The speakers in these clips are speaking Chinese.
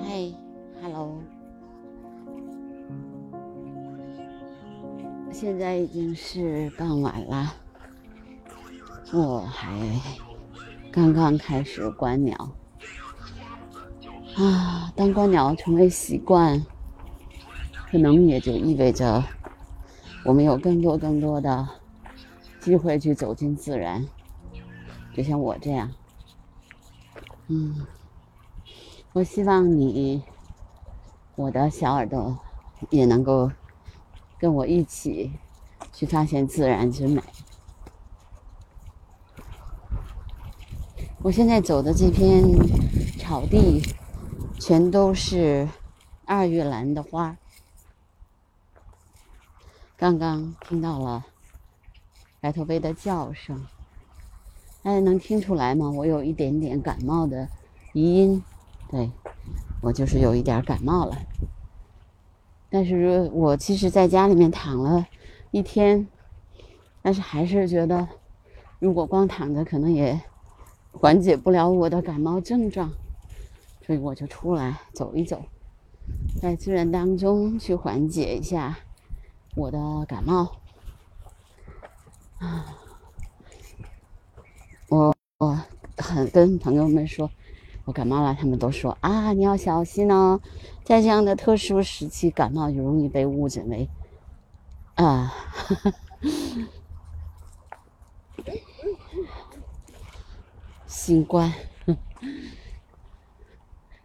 嗨，Hello，现在已经是傍晚了，我还刚刚开始观鸟啊。当观鸟成为习惯，可能也就意味着我们有更多更多的机会去走进自然，就像我这样，嗯。我希望你，我的小耳朵，也能够跟我一起去发现自然之美。我现在走的这片草地，全都是二月兰的花。刚刚听到了白头鹎的叫声，大家能听出来吗？我有一点点感冒的鼻音。对，我就是有一点感冒了，但是我其实在家里面躺了一天，但是还是觉得，如果光躺着可能也缓解不了我的感冒症状，所以我就出来走一走，在自然当中去缓解一下我的感冒。啊，我我很跟朋友们说。我感冒了，他们都说啊，你要小心哦，在这样的特殊时期，感冒就容易被误诊为啊新冠。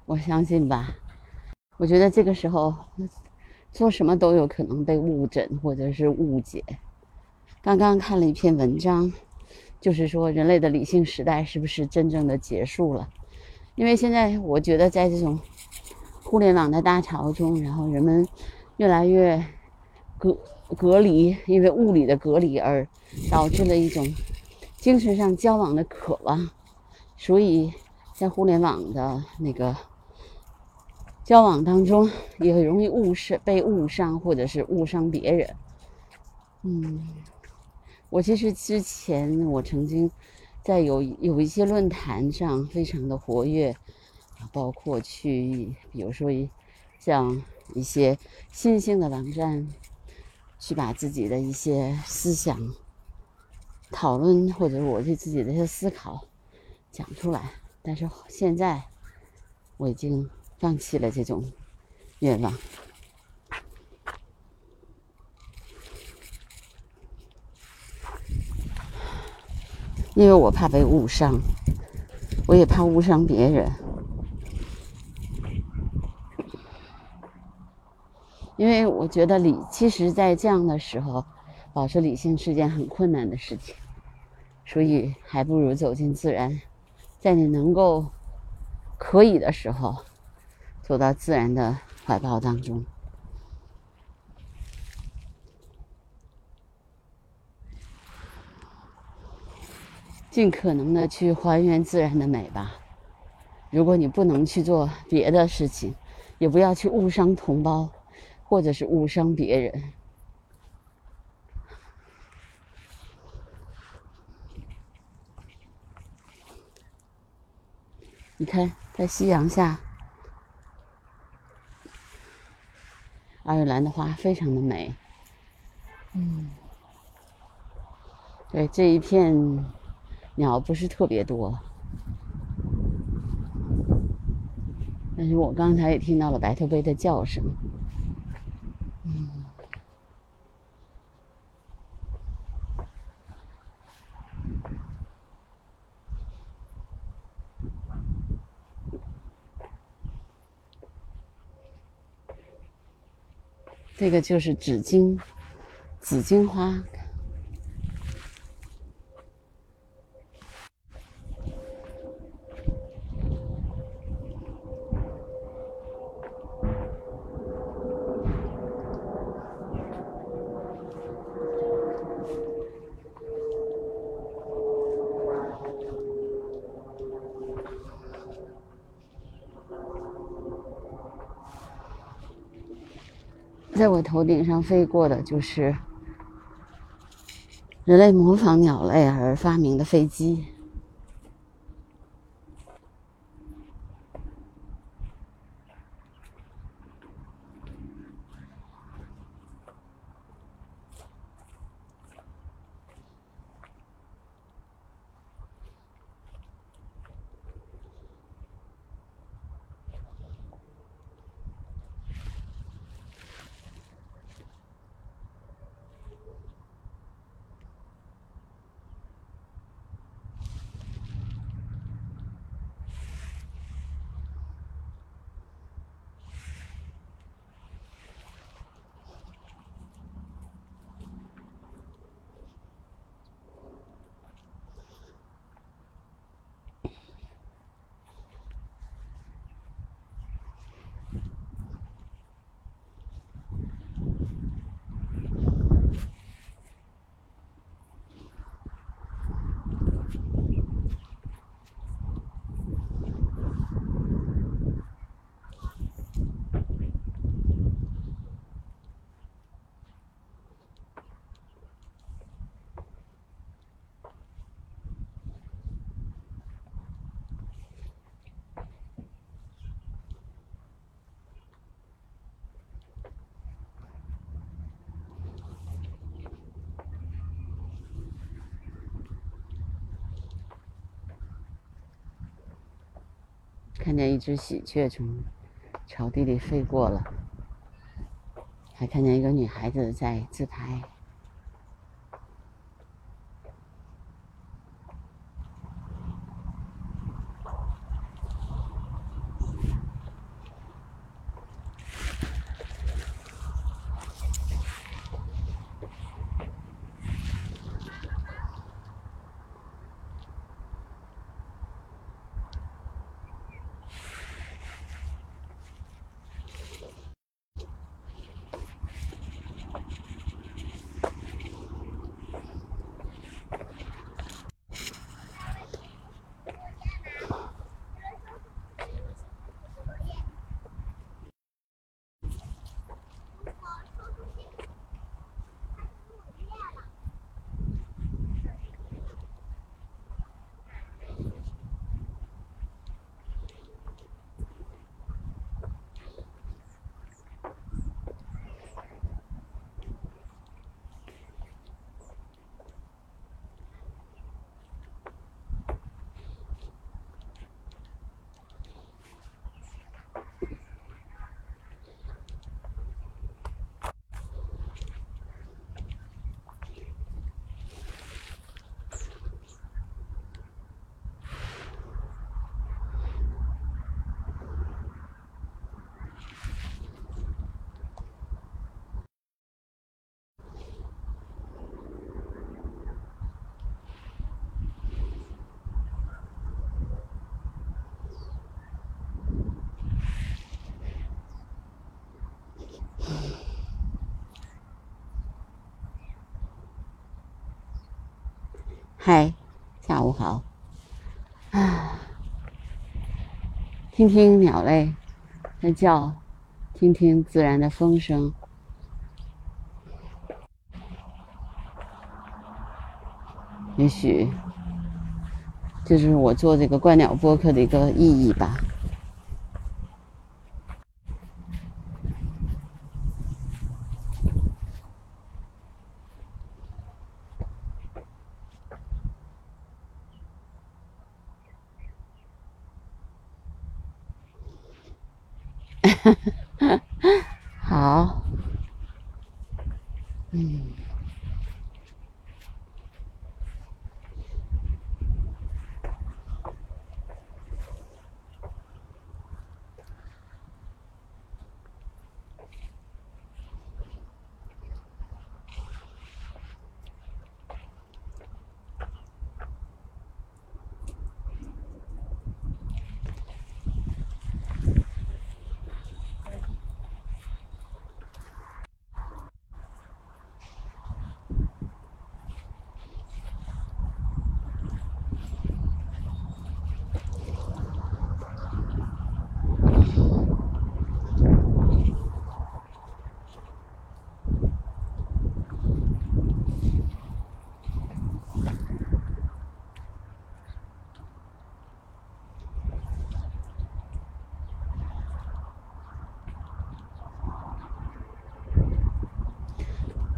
我相信吧，我觉得这个时候做什么都有可能被误诊或者是误解。刚刚看了一篇文章，就是说人类的理性时代是不是真正的结束了？因为现在我觉得，在这种互联网的大潮中，然后人们越来越隔隔离，因为物理的隔离而导致了一种精神上交往的渴望，所以在互联网的那个交往当中，也容易误伤、被误伤，或者是误伤别人。嗯，我其实之前我曾经。在有有一些论坛上非常的活跃，包括去，比如说像一些新兴的网站，去把自己的一些思想讨论，或者我对自己的一些思考讲出来。但是现在我已经放弃了这种愿望。因为我怕被误伤，我也怕误伤别人。因为我觉得理，其实，在这样的时候，保持理性是件很困难的事情，所以还不如走进自然，在你能够可以的时候，走到自然的怀抱当中。尽可能的去还原自然的美吧。如果你不能去做别的事情，也不要去误伤同胞，或者是误伤别人。你看，在夕阳下，爱尔兰的花非常的美。嗯，对这一片。鸟不是特别多，但是我刚才也听到了白头鹎的叫声。嗯，这个就是紫荆，紫荆花。在我头顶上飞过的就是人类模仿鸟类而发明的飞机。看见一只喜鹊从草地里飞过了，还看见一个女孩子在自拍。嗨，下午好。啊，听听鸟类在叫，听听自然的风声，也许这是我做这个观鸟播客的一个意义吧。好，嗯。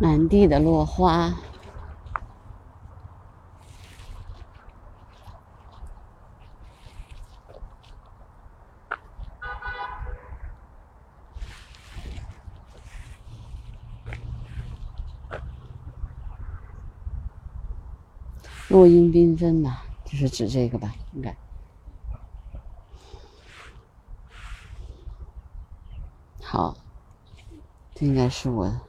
满地的落花，落英缤纷吧，就是指这个吧，应该。好，这应该是我。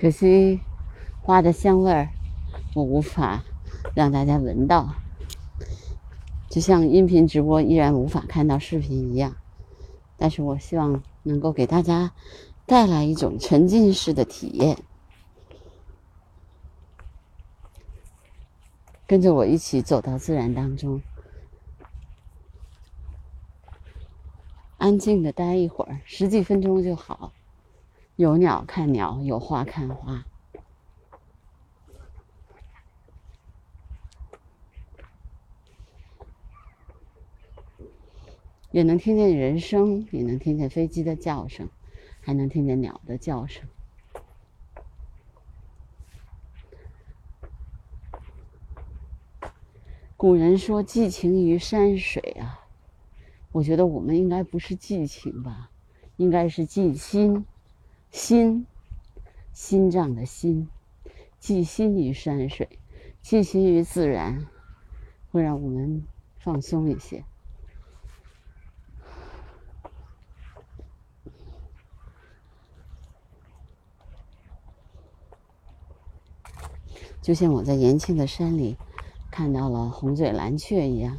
可惜花的香味儿我无法让大家闻到，就像音频直播依然无法看到视频一样。但是我希望能够给大家带来一种沉浸式的体验，跟着我一起走到自然当中，安静的待一会儿，十几分钟就好。有鸟看鸟，有花看花，也能听见人声，也能听见飞机的叫声，还能听见鸟的叫声。古人说“寄情于山水”啊，我觉得我们应该不是寄情吧，应该是寄心。心，心脏的心，寄心于山水，寄心于自然，会让我们放松一些。就像我在延庆的山里看到了红嘴蓝雀一样，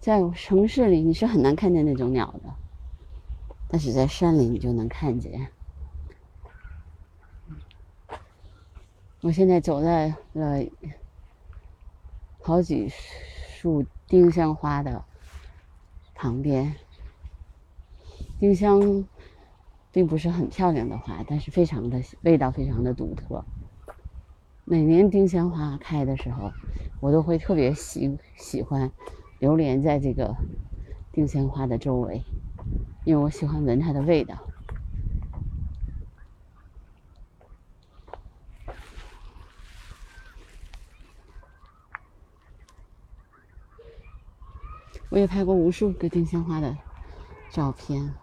在城市里你是很难看见那种鸟的，但是在山里你就能看见。我现在走在了好几束丁香花的旁边。丁香并不是很漂亮的花，但是非常的味道非常的独特。每年丁香花开的时候，我都会特别喜喜欢流连在这个丁香花的周围，因为我喜欢闻它的味道。我也拍过无数个丁香花的照片。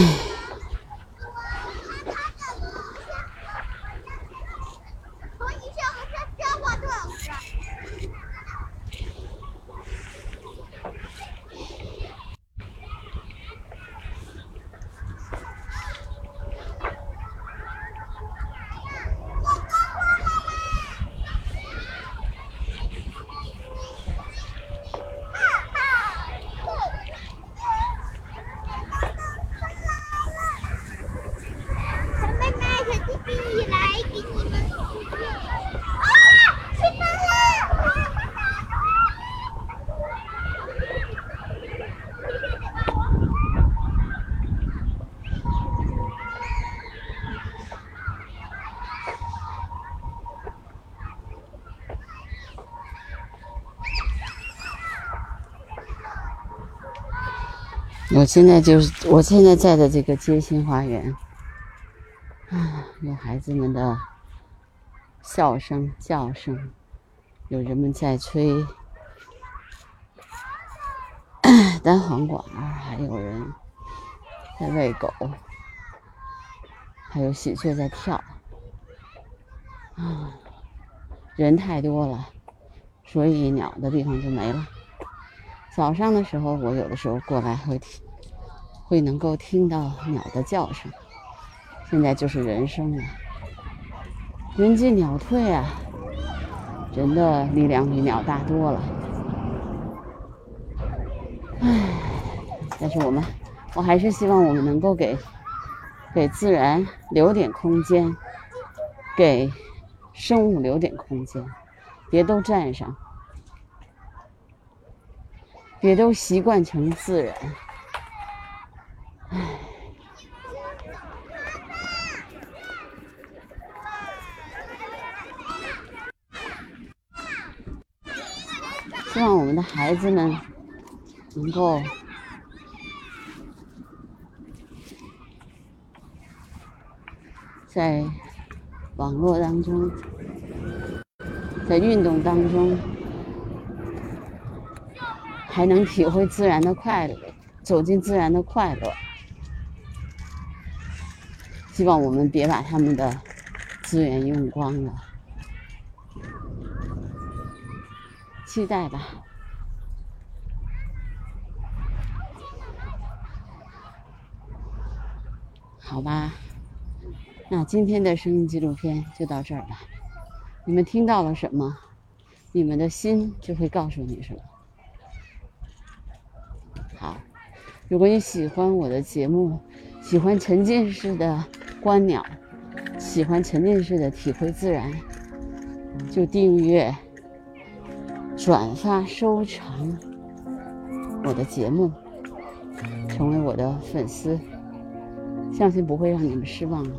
Yeah. 我现在就是我现在在的这个街心花园，啊，有孩子们的笑声、叫声，有人们在吹单簧管，还有人在喂狗，还有喜鹊在跳，啊，人太多了，所以鸟的地方就没了。早上的时候，我有的时候过来会听，会能够听到鸟的叫声。现在就是人声了，人进鸟退啊，人的力量比鸟大多了。唉，但是我们，我还是希望我们能够给给自然留点空间，给生物留点空间，别都占上。别都习惯成自然，唉。希望我们的孩子们能够在网络当中，在运动当中。还能体会自然的快乐，走进自然的快乐。希望我们别把他们的资源用光了，期待吧。好吧，那今天的声音纪录片就到这儿吧。你们听到了什么？你们的心就会告诉你什么。好，如果你喜欢我的节目，喜欢沉浸式的观鸟，喜欢沉浸式的体会自然，就订阅、转发、收藏我的节目，成为我的粉丝，相信不会让你们失望的。